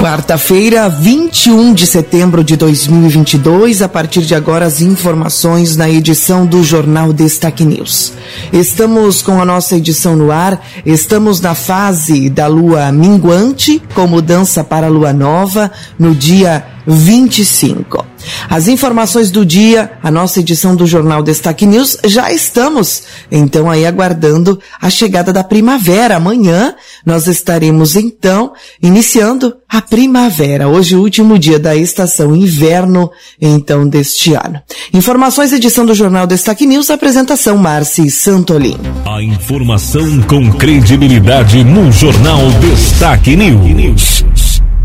Quarta-feira, 21 de setembro de 2022, a partir de agora as informações na edição do Jornal Destaque News. Estamos com a nossa edição no ar, estamos na fase da lua minguante, com mudança para a lua nova, no dia 25. As informações do dia, a nossa edição do Jornal Destaque News, já estamos, então aí aguardando a chegada da primavera. Amanhã nós estaremos então iniciando a primavera, hoje o último dia da estação inverno, então deste ano. Informações, edição do Jornal Destaque News, apresentação Marci Santolin. A informação com credibilidade no Jornal Destaque News.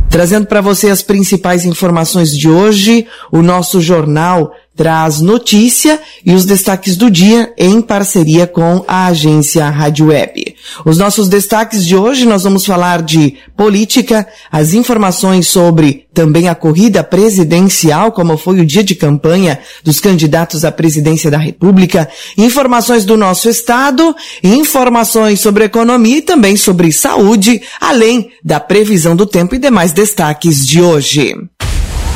Trazendo para você as principais informações de hoje, o nosso jornal traz notícia e os destaques do dia em parceria com a agência Rádio Web. Os nossos destaques de hoje nós vamos falar de política, as informações sobre também a corrida presidencial, como foi o dia de campanha dos candidatos à presidência da República, informações do nosso estado, informações sobre economia e também sobre saúde, além da previsão do tempo e demais destaques de hoje.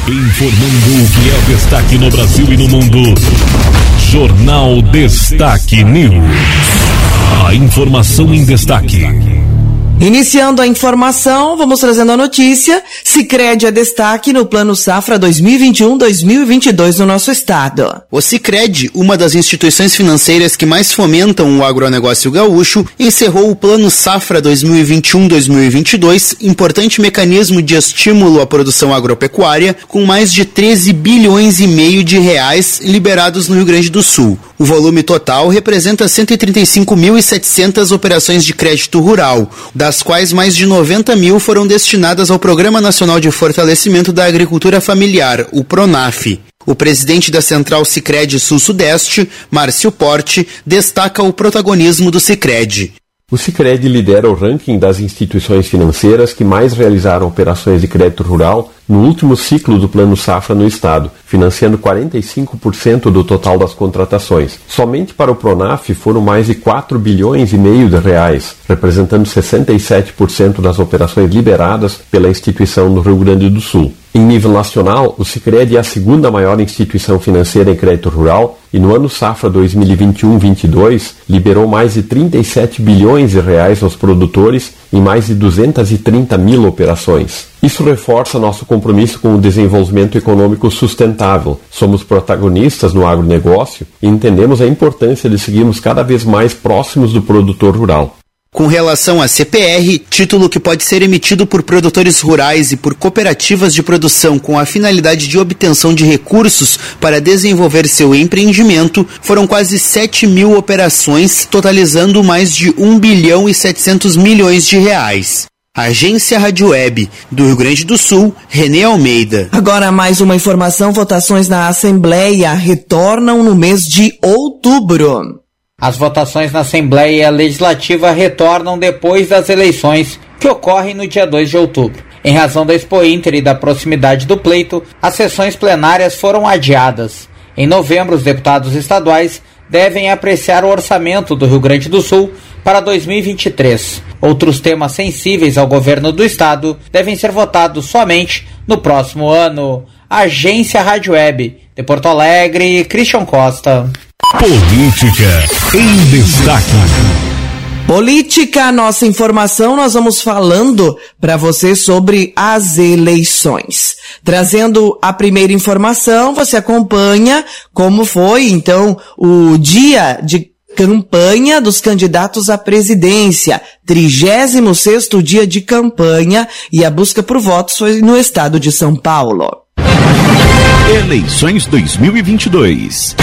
Informando o que é destaque no Brasil e no mundo. Jornal Destaque News. A informação em destaque. Iniciando a informação, vamos trazendo a notícia. Sicredi é destaque no Plano Safra 2021-2022 no nosso estado. O Sicredi, uma das instituições financeiras que mais fomentam o agronegócio gaúcho, encerrou o Plano Safra 2021-2022, importante mecanismo de estímulo à produção agropecuária, com mais de 13 bilhões e meio de reais liberados no Rio Grande do Sul. O volume total representa 135.700 operações de crédito rural, das quais mais de 90 mil foram destinadas ao Programa Nacional de Fortalecimento da Agricultura Familiar, o PRONAF. O presidente da Central Sicredi Sul-Sudeste, Márcio Porte, destaca o protagonismo do Sicredi. O Sicredi lidera o ranking das instituições financeiras que mais realizaram operações de crédito rural no último ciclo do Plano Safra no Estado, financiando 45% do total das contratações. Somente para o Pronaf foram mais de 4 bilhões e meio de reais, representando 67% das operações liberadas pela instituição no Rio Grande do Sul. Em nível nacional, o Sicredi é a segunda maior instituição financeira em crédito rural e no ano safra 2021-22 liberou mais de 37 bilhões de reais aos produtores em mais de 230 mil operações. Isso reforça nosso compromisso com o desenvolvimento econômico sustentável. Somos protagonistas no agronegócio e entendemos a importância de seguirmos cada vez mais próximos do produtor rural. Com relação à CPR, título que pode ser emitido por produtores rurais e por cooperativas de produção com a finalidade de obtenção de recursos para desenvolver seu empreendimento, foram quase 7 mil operações, totalizando mais de 1 bilhão e 700 milhões de reais. Agência Rádio Web do Rio Grande do Sul, Renê Almeida. Agora mais uma informação: votações na Assembleia retornam no mês de outubro. As votações na Assembleia Legislativa retornam depois das eleições, que ocorrem no dia 2 de outubro. Em razão da Expo Inter e da proximidade do pleito, as sessões plenárias foram adiadas. Em novembro, os deputados estaduais devem apreciar o orçamento do Rio Grande do Sul para 2023. Outros temas sensíveis ao governo do estado devem ser votados somente no próximo ano. Agência Rádio Web, de Porto Alegre, Christian Costa. Política em destaque. Política, nossa informação, nós vamos falando para você sobre as eleições. Trazendo a primeira informação, você acompanha como foi, então, o dia de campanha dos candidatos à presidência, 36º dia de campanha e a busca por votos foi no estado de São Paulo. Eleições 2022.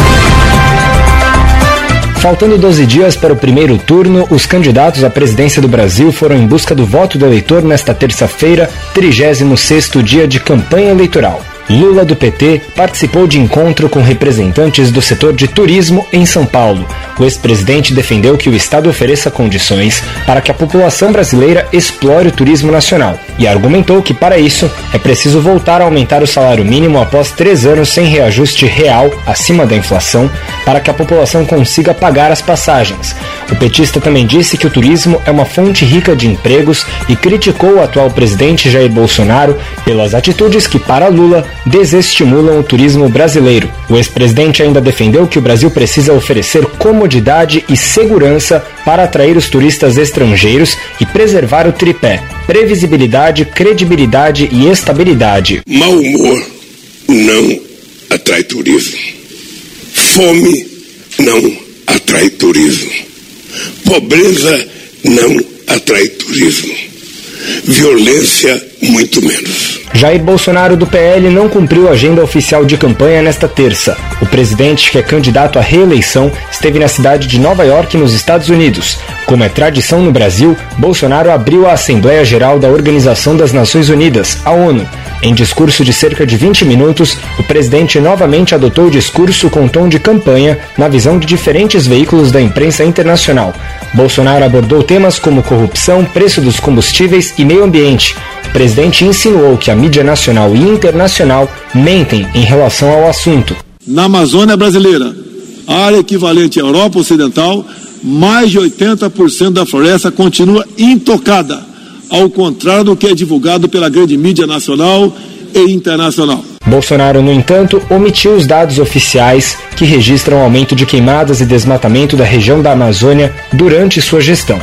Faltando 12 dias para o primeiro turno, os candidatos à presidência do Brasil foram em busca do voto do eleitor nesta terça-feira, 36º dia de campanha eleitoral. Lula do PT participou de encontro com representantes do setor de turismo em São Paulo. O ex-presidente defendeu que o Estado ofereça condições para que a população brasileira explore o turismo nacional e argumentou que, para isso, é preciso voltar a aumentar o salário mínimo após três anos sem reajuste real acima da inflação para que a população consiga pagar as passagens. O petista também disse que o turismo é uma fonte rica de empregos e criticou o atual presidente Jair Bolsonaro pelas atitudes que, para Lula, desestimulam o turismo brasileiro. O ex-presidente ainda defendeu que o Brasil precisa oferecer comodidade e segurança para atrair os turistas estrangeiros e preservar o tripé: previsibilidade, credibilidade e estabilidade. Mau humor não atrai turismo. Fome não atrai turismo. Pobreza não atrai turismo. Violência, muito menos. Jair Bolsonaro do PL não cumpriu a agenda oficial de campanha nesta terça. O presidente, que é candidato à reeleição, esteve na cidade de Nova York, nos Estados Unidos. Como é tradição no Brasil, Bolsonaro abriu a Assembleia Geral da Organização das Nações Unidas, a ONU. Em discurso de cerca de 20 minutos, o presidente novamente adotou o discurso com tom de campanha na visão de diferentes veículos da imprensa internacional. Bolsonaro abordou temas como corrupção, preço dos combustíveis e meio ambiente. O presidente insinuou que a mídia nacional e internacional mentem em relação ao assunto. Na Amazônia brasileira, área equivalente à Europa Ocidental, mais de 80% da floresta continua intocada, ao contrário do que é divulgado pela grande mídia nacional e internacional. Bolsonaro, no entanto, omitiu os dados oficiais que registram aumento de queimadas e desmatamento da região da Amazônia durante sua gestão.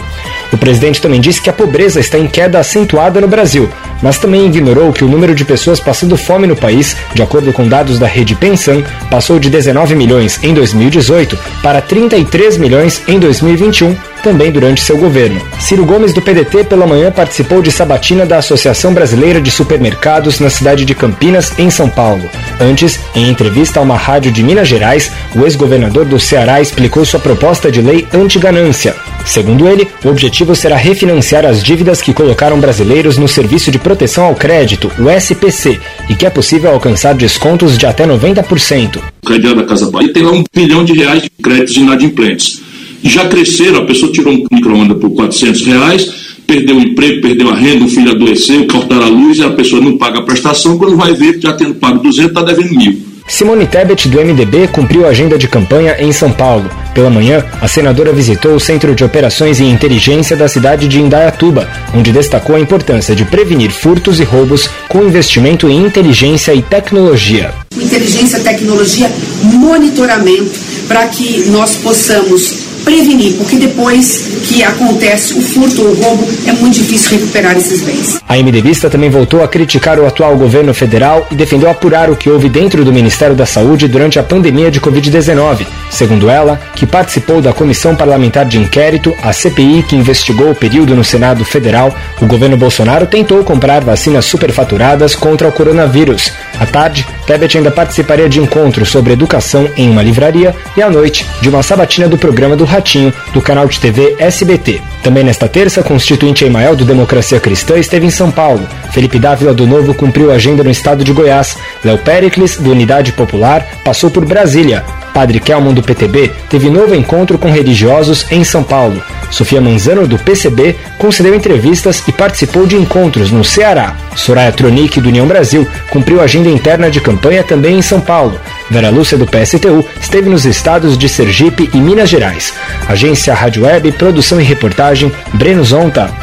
O presidente também disse que a pobreza está em queda acentuada no Brasil, mas também ignorou que o número de pessoas passando fome no país, de acordo com dados da rede Pensan, passou de 19 milhões em 2018 para 33 milhões em 2021, também durante seu governo. Ciro Gomes, do PDT, pela manhã participou de sabatina da Associação Brasileira de Supermercados na cidade de Campinas, em São Paulo. Antes, em entrevista a uma rádio de Minas Gerais, o ex-governador do Ceará explicou sua proposta de lei anti-ganância. Segundo ele, o objetivo será refinanciar as dívidas que colocaram brasileiros no Serviço de Proteção ao Crédito, o SPC, e que é possível alcançar descontos de até 90%. O crediário da Casa Bahia tem lá um bilhão de reais de créditos inadimplentes. Já cresceram, a pessoa tirou um micro-ondas por 400 reais, perdeu o emprego, perdeu a renda, o filho adoeceu, cortaram a luz e a pessoa não paga a prestação, quando vai ver, já tendo pago 200, está devendo mil. Simone Tebet, do MDB, cumpriu a agenda de campanha em São Paulo. Pela manhã, a senadora visitou o Centro de Operações e Inteligência da cidade de Indaiatuba, onde destacou a importância de prevenir furtos e roubos com investimento em inteligência e tecnologia. Inteligência, tecnologia, monitoramento, para que nós possamos prevenir, porque depois que acontece o furto ou o roubo, é muito difícil recuperar esses bens. A MDBista também voltou a criticar o atual governo federal e defendeu apurar o que houve dentro do Ministério da Saúde durante a pandemia de Covid-19. Segundo ela, que participou da Comissão Parlamentar de Inquérito, a CPI, que investigou o período no Senado Federal, o governo Bolsonaro tentou comprar vacinas superfaturadas contra o coronavírus. À tarde, Tebet ainda participaria de encontros sobre educação em uma livraria e à noite, de uma sabatina do programa do Ratinho, do canal de TV SBT. Também nesta terça, constituinte Emael do Democracia Cristã esteve em São Paulo. Felipe Dávila do Novo cumpriu a agenda no estado de Goiás. Léo Pericles, do Unidade Popular, passou por Brasília. Padre Kelman do PTB teve novo encontro com religiosos em São Paulo. Sofia Manzano do PCB concedeu entrevistas e participou de encontros no Ceará. Soraya Tronic do União Brasil cumpriu agenda interna de campanha também em São Paulo. Vera Lúcia do PSTU esteve nos estados de Sergipe e Minas Gerais. Agência Rádio Web, produção e reportagem Breno Zonta.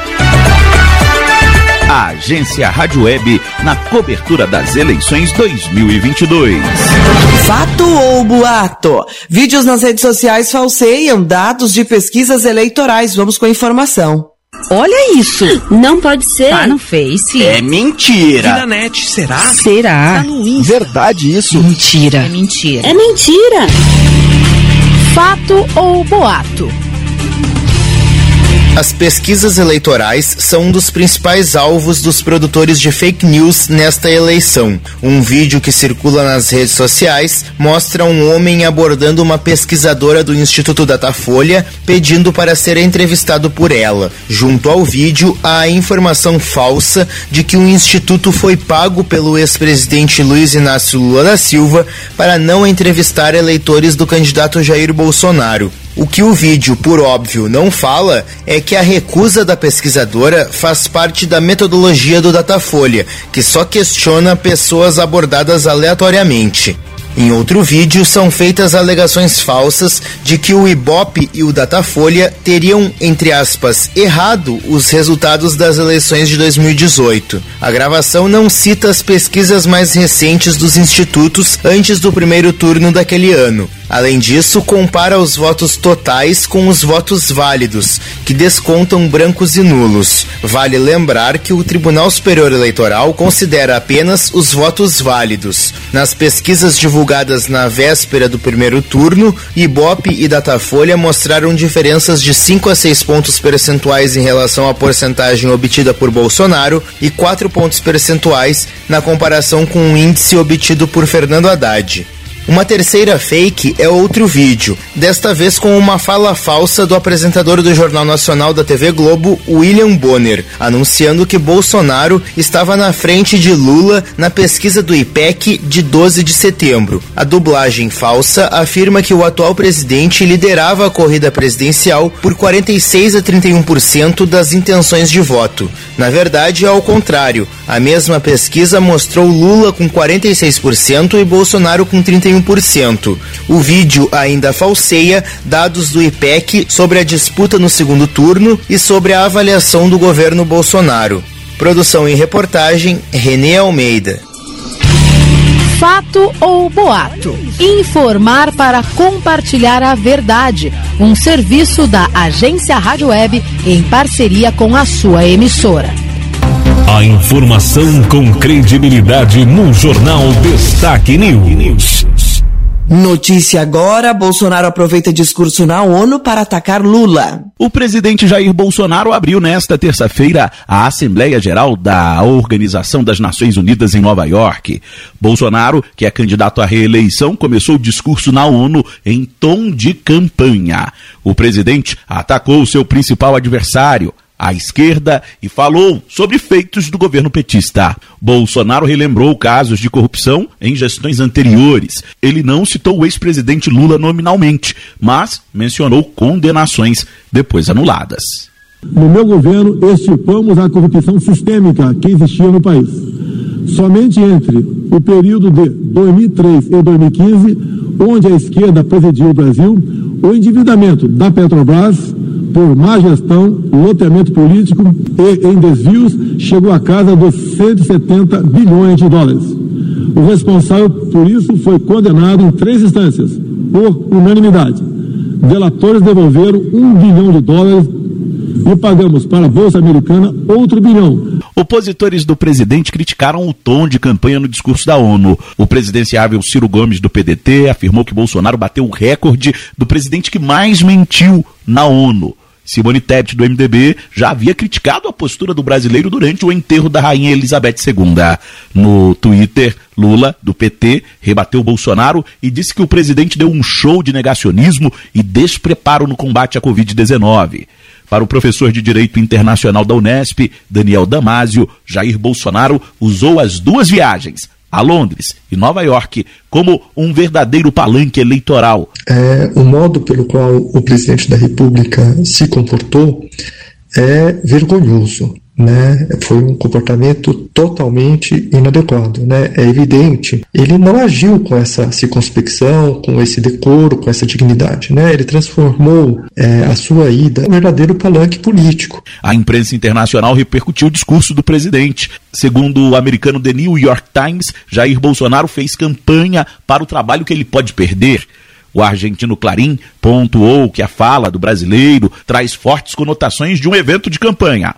A Agência Rádio Web na cobertura das eleições 2022. Fato ou boato? Vídeos nas redes sociais falseiam dados de pesquisas eleitorais. Vamos com a informação. Olha isso! Não pode ser. Tá no Face. É mentira. E na net, será? Será? Tá no Insta. Verdade isso? Mentira. É mentira. É mentira. Fato ou boato? As pesquisas eleitorais são um dos principais alvos dos produtores de fake news nesta eleição. Um vídeo que circula nas redes sociais mostra um homem abordando uma pesquisadora do Instituto Datafolha pedindo para ser entrevistado por ela. Junto ao vídeo, há a informação falsa de que o instituto foi pago pelo ex-presidente Luiz Inácio Lula da Silva para não entrevistar eleitores do candidato Jair Bolsonaro. O que o vídeo, por óbvio, não fala é que a recusa da pesquisadora faz parte da metodologia do Datafolha, que só questiona pessoas abordadas aleatoriamente. Em outro vídeo, são feitas alegações falsas de que o Ibope e o Datafolha teriam, entre aspas, errado os resultados das eleições de 2018. A gravação não cita as pesquisas mais recentes dos institutos antes do primeiro turno daquele ano. Além disso, compara os votos totais com os votos válidos, que descontam brancos e nulos. Vale lembrar que o Tribunal Superior Eleitoral considera apenas os votos válidos. Nas pesquisas divulgadas na véspera do primeiro turno, Ibope e Datafolha mostraram diferenças de 5 a 6 pontos percentuais em relação à porcentagem obtida por Bolsonaro e 4 pontos percentuais na comparação com o índice obtido por Fernando Haddad. Uma terceira fake é outro vídeo, desta vez com uma fala falsa do apresentador do Jornal Nacional da TV Globo, William Bonner, anunciando que Bolsonaro estava na frente de Lula na pesquisa do IPEC de 12 de setembro. A dublagem falsa afirma que o atual presidente liderava a corrida presidencial por 46 a 31% das intenções de voto. Na verdade, é ao contrário. A mesma pesquisa mostrou Lula com 46% e Bolsonaro com 31%. O vídeo ainda falseia dados do IPEC sobre a disputa no segundo turno e sobre a avaliação do governo Bolsonaro. Produção e reportagem Renê Almeida. Fato ou boato? Informar para compartilhar a verdade. Um serviço da Agência Rádio Web em parceria com a sua emissora. A informação com credibilidade no Jornal Destaque News. Notícia agora: Bolsonaro aproveita discurso na ONU para atacar Lula. O presidente Jair Bolsonaro abriu nesta terça-feira a Assembleia Geral da Organização das Nações Unidas em Nova York. Bolsonaro, que é candidato à reeleição, começou o discurso na ONU em tom de campanha. O presidente atacou seu principal adversário, à esquerda e falou sobre feitos do governo petista. Bolsonaro relembrou casos de corrupção em gestões anteriores. Ele não citou o ex-presidente Lula nominalmente, mas mencionou condenações depois anuladas. No meu governo, extirpamos a corrupção sistêmica que existia no país. Somente entre o período de 2003 e 2015, onde a esquerda presidiu o Brasil, o endividamento da Petrobras por má gestão, loteamento político e em desvios chegou à casa dos 170 bilhões de dólares. O responsável por isso foi condenado em três instâncias, por unanimidade. Delatores devolveram um bilhão de dólares e pagamos para a Bolsa Americana outro bilhão. Opositores do presidente criticaram o tom de campanha no discurso da ONU. O presidenciável Ciro Gomes, do PDT, afirmou que Bolsonaro bateu o recorde do presidente que mais mentiu na ONU. Simone Tebet, do MDB, já havia criticado a postura do brasileiro durante o enterro da rainha Elizabeth II. No Twitter, Lula, do PT, rebateu Bolsonaro e disse que o presidente deu um show de negacionismo e despreparo no combate à Covid-19. Para o professor de Direito Internacional da Unesp, Daniel Damasio, Jair Bolsonaro usou as duas viagens, a Londres e Nova York como um verdadeiro palanque eleitoral. É, o modo pelo qual o presidente da República se comportou é vergonhoso né, foi um comportamento totalmente inadequado, né? É evidente, ele não agiu com essa circunspecção, com esse decoro, com essa dignidade, né? Ele transformou é, a sua ida em um verdadeiro palanque político. A imprensa internacional repercutiu o discurso do presidente. Segundo o americano The New York Times, Jair Bolsonaro fez campanha para o trabalho que ele pode perder. O argentino Clarim pontuou que a fala do brasileiro traz fortes conotações de um evento de campanha.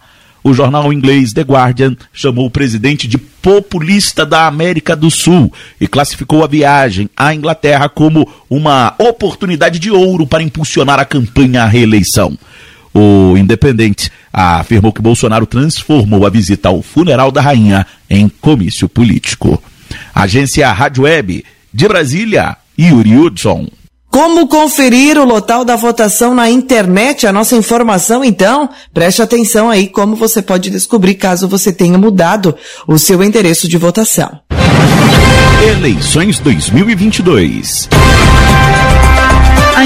O jornal inglês The Guardian chamou o presidente de populista da América do Sul e classificou a viagem à Inglaterra como uma oportunidade de ouro para impulsionar a campanha à reeleição. O Independente afirmou que Bolsonaro transformou a visita ao funeral da rainha em comício político. Agência Rádio Web de Brasília, Yuri Hudson. Como conferir o local da votação na internet? A nossa informação, então, preste atenção aí como você pode descobrir caso você tenha mudado o seu endereço de votação. Eleições 2022.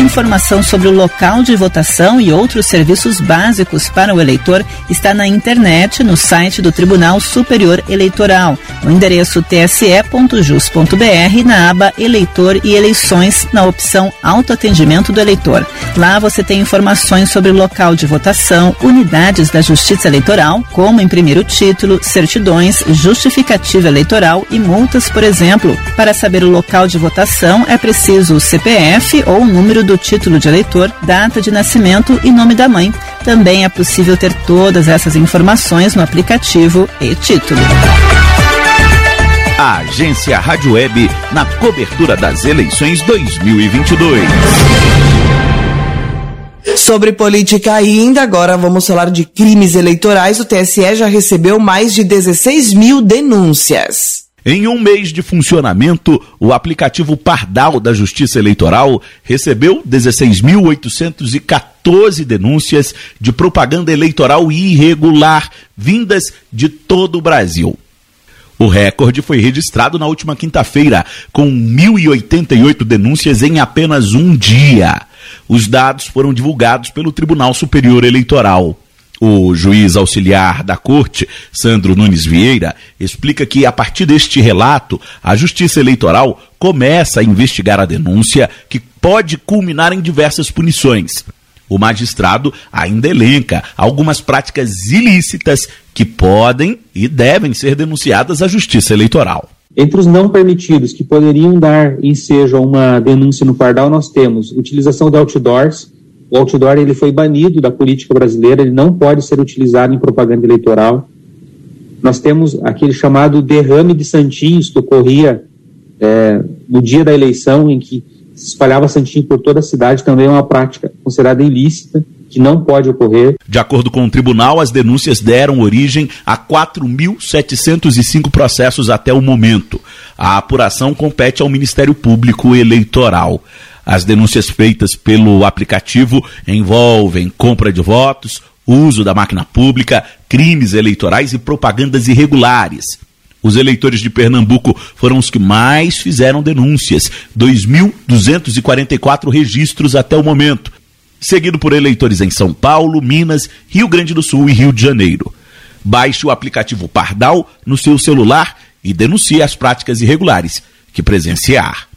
Informação sobre o local de votação e outros serviços básicos para o eleitor está na internet, no site do Tribunal Superior Eleitoral, no endereço tse.jus.br, na aba Eleitor e Eleições, na opção Autoatendimento do Eleitor. Lá você tem informações sobre o local de votação, unidades da Justiça Eleitoral, como imprimir o título, certidões, justificativa eleitoral e multas, por exemplo. Para saber o local de votação, é preciso o CPF ou o número do título de eleitor, data de nascimento e nome da mãe. Também é possível ter todas essas informações no aplicativo e título. A Agência Rádio Web na cobertura das eleições 2022. Sobre política ainda, agora vamos falar de crimes eleitorais. O TSE já recebeu mais de 16 mil denúncias. Em um mês de funcionamento, o aplicativo Pardal da Justiça Eleitoral recebeu 16.814 denúncias de propaganda eleitoral irregular vindas de todo o Brasil. O recorde foi registrado na última quinta-feira, com 1.088 denúncias em apenas um dia. Os dados foram divulgados pelo Tribunal Superior Eleitoral. O juiz auxiliar da corte, Sandro Nunes Vieira, explica que, a partir deste relato, a Justiça Eleitoral começa a investigar a denúncia, que pode culminar em diversas punições. O magistrado ainda elenca algumas práticas ilícitas que podem e devem ser denunciadas à Justiça Eleitoral. Entre os não permitidos que poderiam dar ensejo a uma denúncia no Pardal, nós temos utilização de outdoors, o outdoor ele foi banido da política brasileira, ele não pode ser utilizado em propaganda eleitoral. Nós temos aquele chamado derrame de santinhos que ocorria é, no dia da eleição, em que se espalhava santinho por toda a cidade, também é uma prática considerada ilícita, que não pode ocorrer. De acordo com o tribunal, as denúncias deram origem a 4.705 processos até o momento. A apuração compete ao Ministério Público Eleitoral. As denúncias feitas pelo aplicativo envolvem compra de votos, uso da máquina pública, crimes eleitorais e propagandas irregulares. Os eleitores de Pernambuco foram os que mais fizeram denúncias, 2.244 registros até o momento, seguido por eleitores em São Paulo, Minas, Rio Grande do Sul e Rio de Janeiro. Baixe o aplicativo Pardal no seu celular e denuncie as práticas irregulares que presenciar.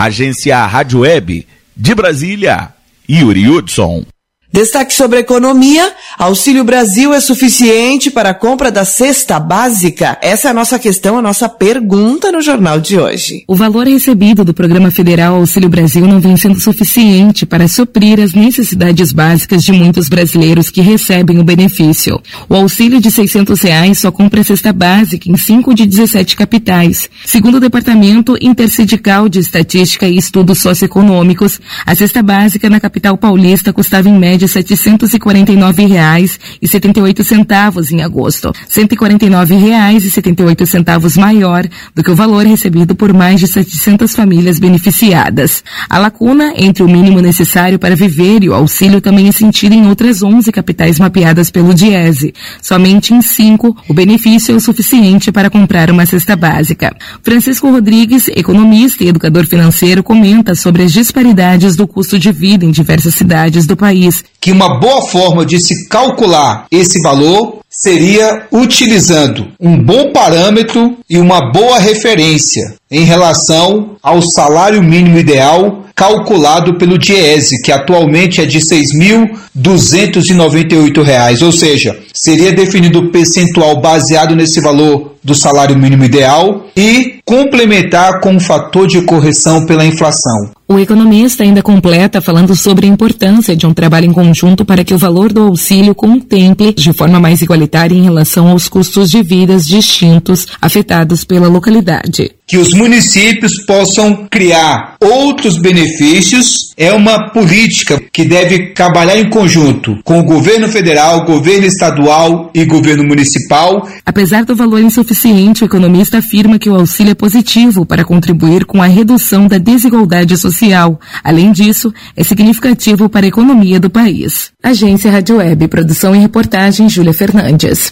Agência Rádio Web de Brasília, Yuri Hudson. Destaque sobre a economia: Auxílio Brasil é suficiente para a compra da cesta básica? Essa é a nossa questão, a nossa pergunta no jornal de hoje. O valor recebido do Programa Federal Auxílio Brasil não vem sendo suficiente para suprir as necessidades básicas de muitos brasileiros que recebem o benefício. O auxílio de 600 reais só compra a cesta básica em 5 de 17 capitais. Segundo o Departamento Intersindical de Estatística e Estudos Socioeconômicos, a cesta básica na capital paulista custava em média de R$ 749,78 em agosto, R$ 149,78 maior do que o valor recebido por mais de 700 famílias beneficiadas. A lacuna entre o mínimo necessário para viver e o auxílio também é sentida em outras 11 capitais mapeadas pelo Diese. Somente em cinco, o benefício é o suficiente para comprar uma cesta básica. Francisco Rodrigues, economista e educador financeiro, comenta sobre as disparidades do custo de vida em diversas cidades do país que uma boa forma de se calcular esse valor seria utilizando um bom parâmetro e uma boa referência em relação ao salário mínimo ideal calculado pelo Diese, que atualmente é de R$ 6.298, ou seja, seria definido o percentual baseado nesse valor do salário mínimo ideal e complementar com o fator de correção pela inflação. O economista ainda completa falando sobre a importância de um trabalho em conjunto para que o valor do auxílio contemple de forma mais igualitária em relação aos custos de vidas distintos afetados pela localidade que os municípios possam criar outros benefícios é uma política que deve trabalhar em conjunto com o governo federal, governo estadual e governo municipal. Apesar do valor insuficiente, o economista afirma que o auxílio é positivo para contribuir com a redução da desigualdade social. Além disso, é significativo para a economia do país. Agência Rádio Web, produção e reportagem Júlia Fernandes.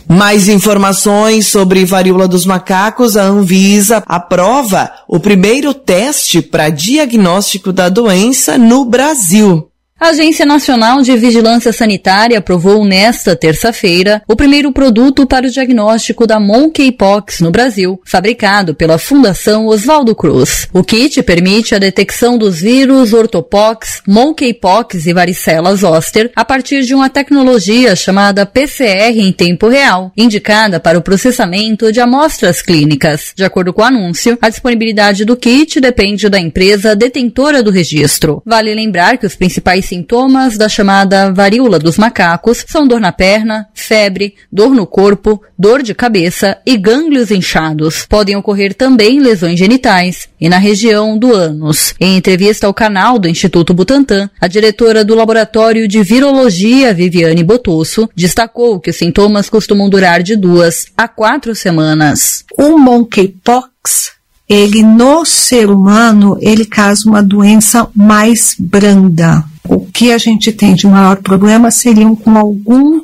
Mais informações sobre varíola dos macacos, a Anvisa aprova o primeiro teste para diagnóstico da doença no Brasil. A Agência Nacional de Vigilância Sanitária aprovou nesta terça-feira o primeiro produto para o diagnóstico da monkeypox no Brasil, fabricado pela Fundação Oswaldo Cruz. O kit permite a detecção dos vírus ortopox, monkeypox e varicela zoster a partir de uma tecnologia chamada PCR em tempo real, indicada para o processamento de amostras clínicas. De acordo com o anúncio, a disponibilidade do kit depende da empresa detentora do registro. Vale lembrar que os principais sintomas da chamada varíola dos macacos são dor na perna, febre, dor no corpo, dor de cabeça e gânglios inchados. Podem ocorrer também lesões genitais e na região do ânus. Em entrevista ao canal do Instituto Butantan, a diretora do Laboratório de Virologia, Viviane Botosso, destacou que os sintomas costumam durar de duas a quatro semanas. O monkeypox ele no ser humano ele causa uma doença mais branda, o que a gente tem de maior problema seriam com alguns,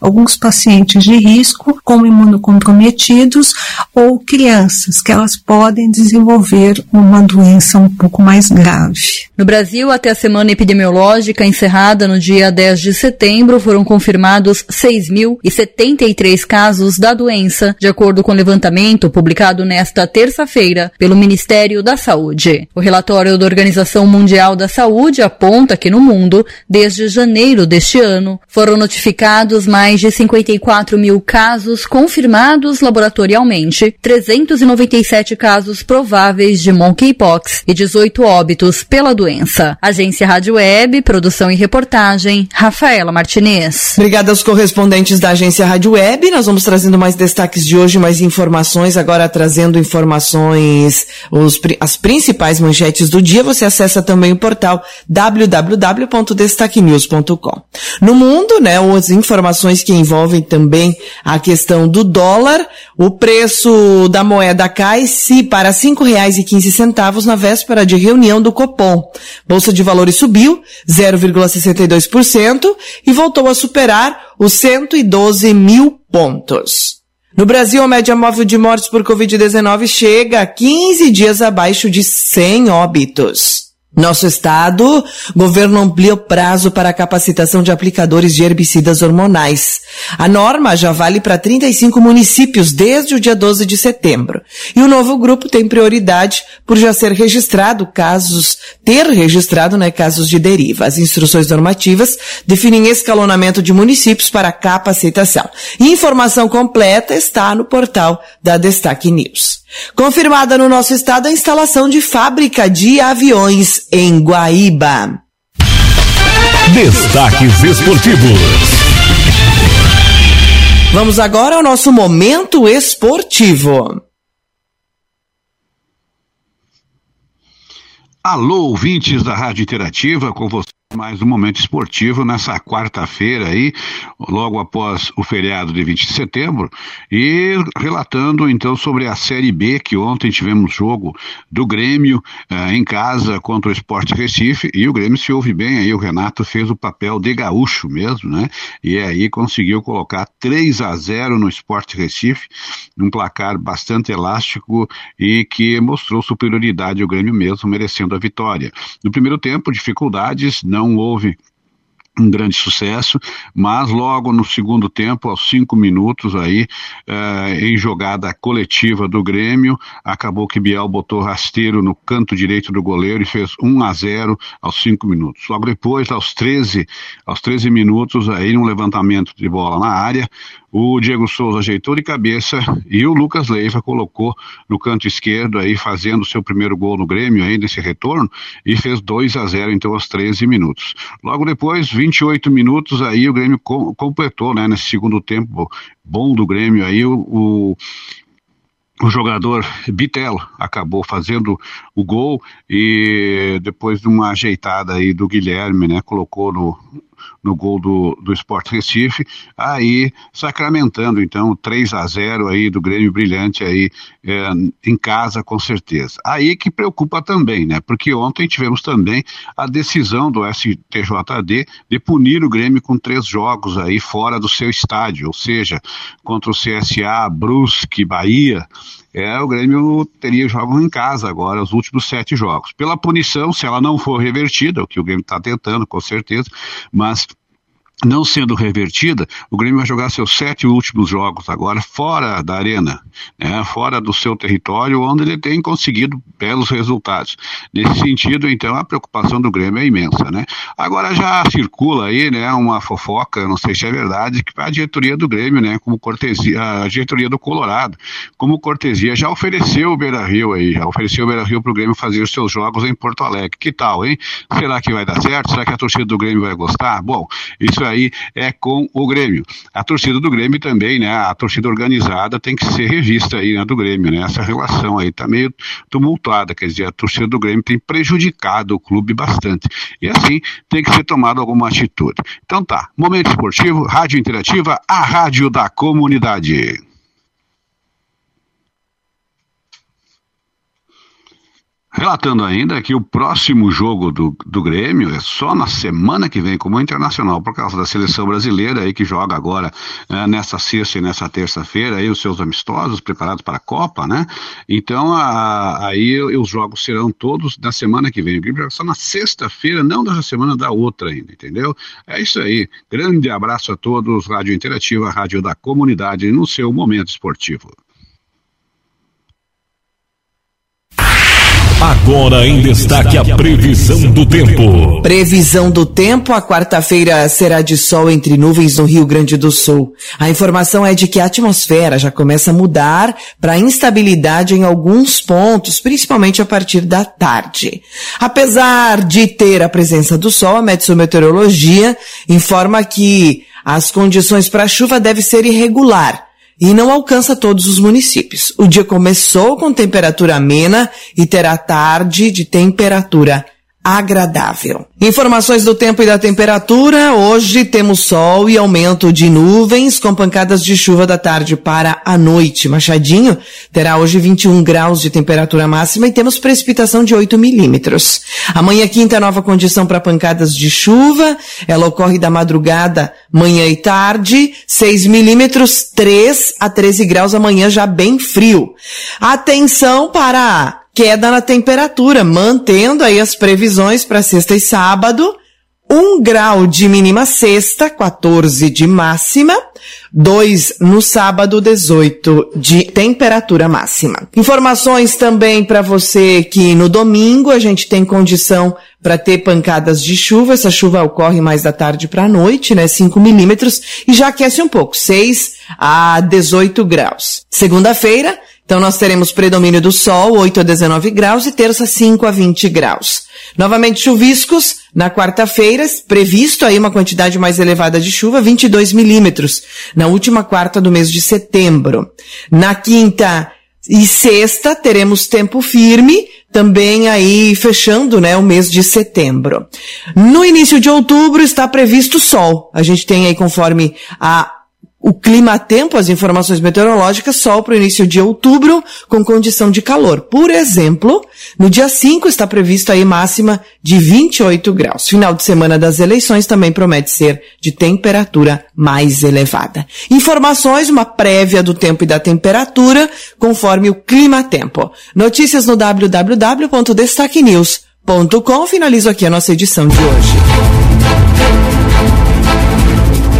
alguns pacientes de risco, como imunocomprometidos ou crianças, que elas podem desenvolver uma doença um pouco mais grave. No Brasil, até a semana epidemiológica encerrada no dia 10 de setembro, foram confirmados 6.073 casos da doença, de acordo com o levantamento publicado nesta terça-feira pelo Ministério da Saúde. O relatório da Organização Mundial da Saúde aponta que no mundo, desde janeiro deste ano, foram notificados mais de 54 mil casos confirmados laboratorialmente, 397 casos prováveis de monkeypox e 18 óbitos pela doença. Agência Rádio Web, produção e reportagem, Rafaela Martinez. Obrigada aos correspondentes da Agência Rádio Web. Nós vamos trazendo mais destaques de hoje, mais informações, agora trazendo informações, os, as principais manchetes do dia. Você acessa também o portal www www.destaquenews.com. No mundo, né, as informações que envolvem também a questão do dólar, o preço da moeda cai-se para cinco reais e quinze centavos na véspera de reunião do Copom. Bolsa de valores subiu 0,62% e voltou a superar os 112 mil pontos. No Brasil, a média móvel de mortes por Covid-19 chega a 15 dias abaixo de 100 óbitos. Nosso estado, governo amplia o prazo para a capacitação de aplicadores de herbicidas hormonais. A norma já vale para 35 municípios desde o dia 12 de setembro. E o novo grupo tem prioridade por já ser registrado casos, ter registrado né, casos de deriva. As instruções normativas definem escalonamento de municípios para capacitação. Informação completa está no portal da Destaque News. Confirmada no nosso estado a instalação de fábrica de aviões em Guaíba. Destaques esportivos. Vamos agora ao nosso momento esportivo. Alô, ouvintes da Rádio Interativa, com você mais um momento esportivo nessa quarta-feira aí, logo após o feriado de 20 de setembro, e relatando então sobre a Série B, que ontem tivemos jogo do Grêmio eh, em casa contra o Esporte Recife, e o Grêmio se ouve bem aí, o Renato fez o papel de gaúcho mesmo, né? E aí conseguiu colocar 3 a 0 no Esporte Recife, um placar bastante elástico e que mostrou superioridade ao Grêmio mesmo, merecendo a vitória. No primeiro tempo, dificuldades, não houve um grande sucesso, mas logo no segundo tempo, aos cinco minutos aí, eh, em jogada coletiva do Grêmio, acabou que Biel botou rasteiro no canto direito do goleiro e fez 1 a 0 aos cinco minutos. Logo depois, aos 13, aos 13 minutos, aí num levantamento de bola na área, o Diego Souza ajeitou de cabeça e o Lucas Leiva colocou no canto esquerdo aí fazendo seu primeiro gol no Grêmio aí nesse retorno e fez 2 a 0 então aos 13 minutos. Logo depois, 28 minutos aí o Grêmio com, completou, né, nesse segundo tempo. Bom do Grêmio aí o, o o jogador Bitelo acabou fazendo o gol e depois de uma ajeitada aí do Guilherme, né, colocou no, no gol do, do Sport Recife, aí sacramentando então 3 a 0 aí do Grêmio Brilhante aí é, em casa com certeza. Aí que preocupa também, né? Porque ontem tivemos também a decisão do STJD de punir o Grêmio com três jogos aí fora do seu estádio, ou seja, contra o CSA, Brusque, Bahia, é, o Grêmio teria jogos em casa agora, os últimos sete jogos. Pela punição, se ela não for revertida, o que o Grêmio está tentando, com certeza, mas não sendo revertida, o Grêmio vai jogar seus sete últimos jogos agora fora da arena, né, fora do seu território, onde ele tem conseguido belos resultados. Nesse sentido, então, a preocupação do Grêmio é imensa, né? Agora já circula aí, né, uma fofoca, não sei se é verdade, que a diretoria do Grêmio, né, como cortesia, a diretoria do Colorado, como cortesia, já ofereceu o Beira-Rio aí, já ofereceu o Beira-Rio para o Grêmio fazer os seus jogos em Porto Alegre. Que tal, hein? Será que vai dar certo? Será que a torcida do Grêmio vai gostar? Bom, isso aí é com o Grêmio. A torcida do Grêmio também, né? A torcida organizada tem que ser revista aí, né, do Grêmio, né? Essa relação aí tá meio tumultuada, quer dizer, a torcida do Grêmio tem prejudicado o clube bastante. E assim tem que ser tomada alguma atitude. Então tá, momento esportivo, rádio interativa, a rádio da comunidade. Relatando ainda que o próximo jogo do, do Grêmio é só na semana que vem, como internacional, por causa da seleção brasileira aí que joga agora é, nessa sexta e nessa terça-feira aí os seus amistosos preparados para a Copa, né? Então a, aí os jogos serão todos na semana que vem. O Grêmio joga só na sexta-feira, não da semana da outra ainda, entendeu? É isso aí. Grande abraço a todos, Rádio Interativa, Rádio da Comunidade, no seu momento esportivo. Agora em destaque a previsão do tempo. Previsão do tempo, a quarta-feira será de sol entre nuvens no Rio Grande do Sul. A informação é de que a atmosfera já começa a mudar para instabilidade em alguns pontos, principalmente a partir da tarde. Apesar de ter a presença do sol, a Meteorologia informa que as condições para chuva devem ser irregular e não alcança todos os municípios. O dia começou com temperatura amena e terá tarde de temperatura agradável. Informações do tempo e da temperatura. Hoje temos sol e aumento de nuvens com pancadas de chuva da tarde para a noite. Machadinho terá hoje 21 graus de temperatura máxima e temos precipitação de 8 milímetros. Amanhã quinta nova condição para pancadas de chuva. Ela ocorre da madrugada, manhã e tarde. 6 milímetros, 3 a 13 graus amanhã já bem frio. Atenção para queda na temperatura, mantendo aí as previsões para sexta e sábado. 1 grau de mínima sexta, 14 de máxima, 2 no sábado, 18 de temperatura máxima. Informações também para você que no domingo a gente tem condição para ter pancadas de chuva. Essa chuva ocorre mais da tarde para a noite, né? 5 milímetros e já aquece um pouco, 6 a 18 graus. Segunda-feira, então nós teremos predomínio do sol, 8 a 19 graus, e terça 5 a 20 graus. Novamente chuviscos, na quarta-feira, previsto aí uma quantidade mais elevada de chuva, 22 milímetros, na última quarta do mês de setembro. Na quinta e sexta, teremos tempo firme, também aí fechando, né, o mês de setembro. No início de outubro está previsto sol. A gente tem aí conforme a o clima-tempo, as informações meteorológicas, sol para o início de outubro, com condição de calor. Por exemplo, no dia 5 está previsto aí máxima de 28 graus. Final de semana das eleições também promete ser de temperatura mais elevada. Informações, uma prévia do tempo e da temperatura, conforme o clima-tempo. Notícias no www.destaquenews.com. Finalizo aqui a nossa edição de hoje.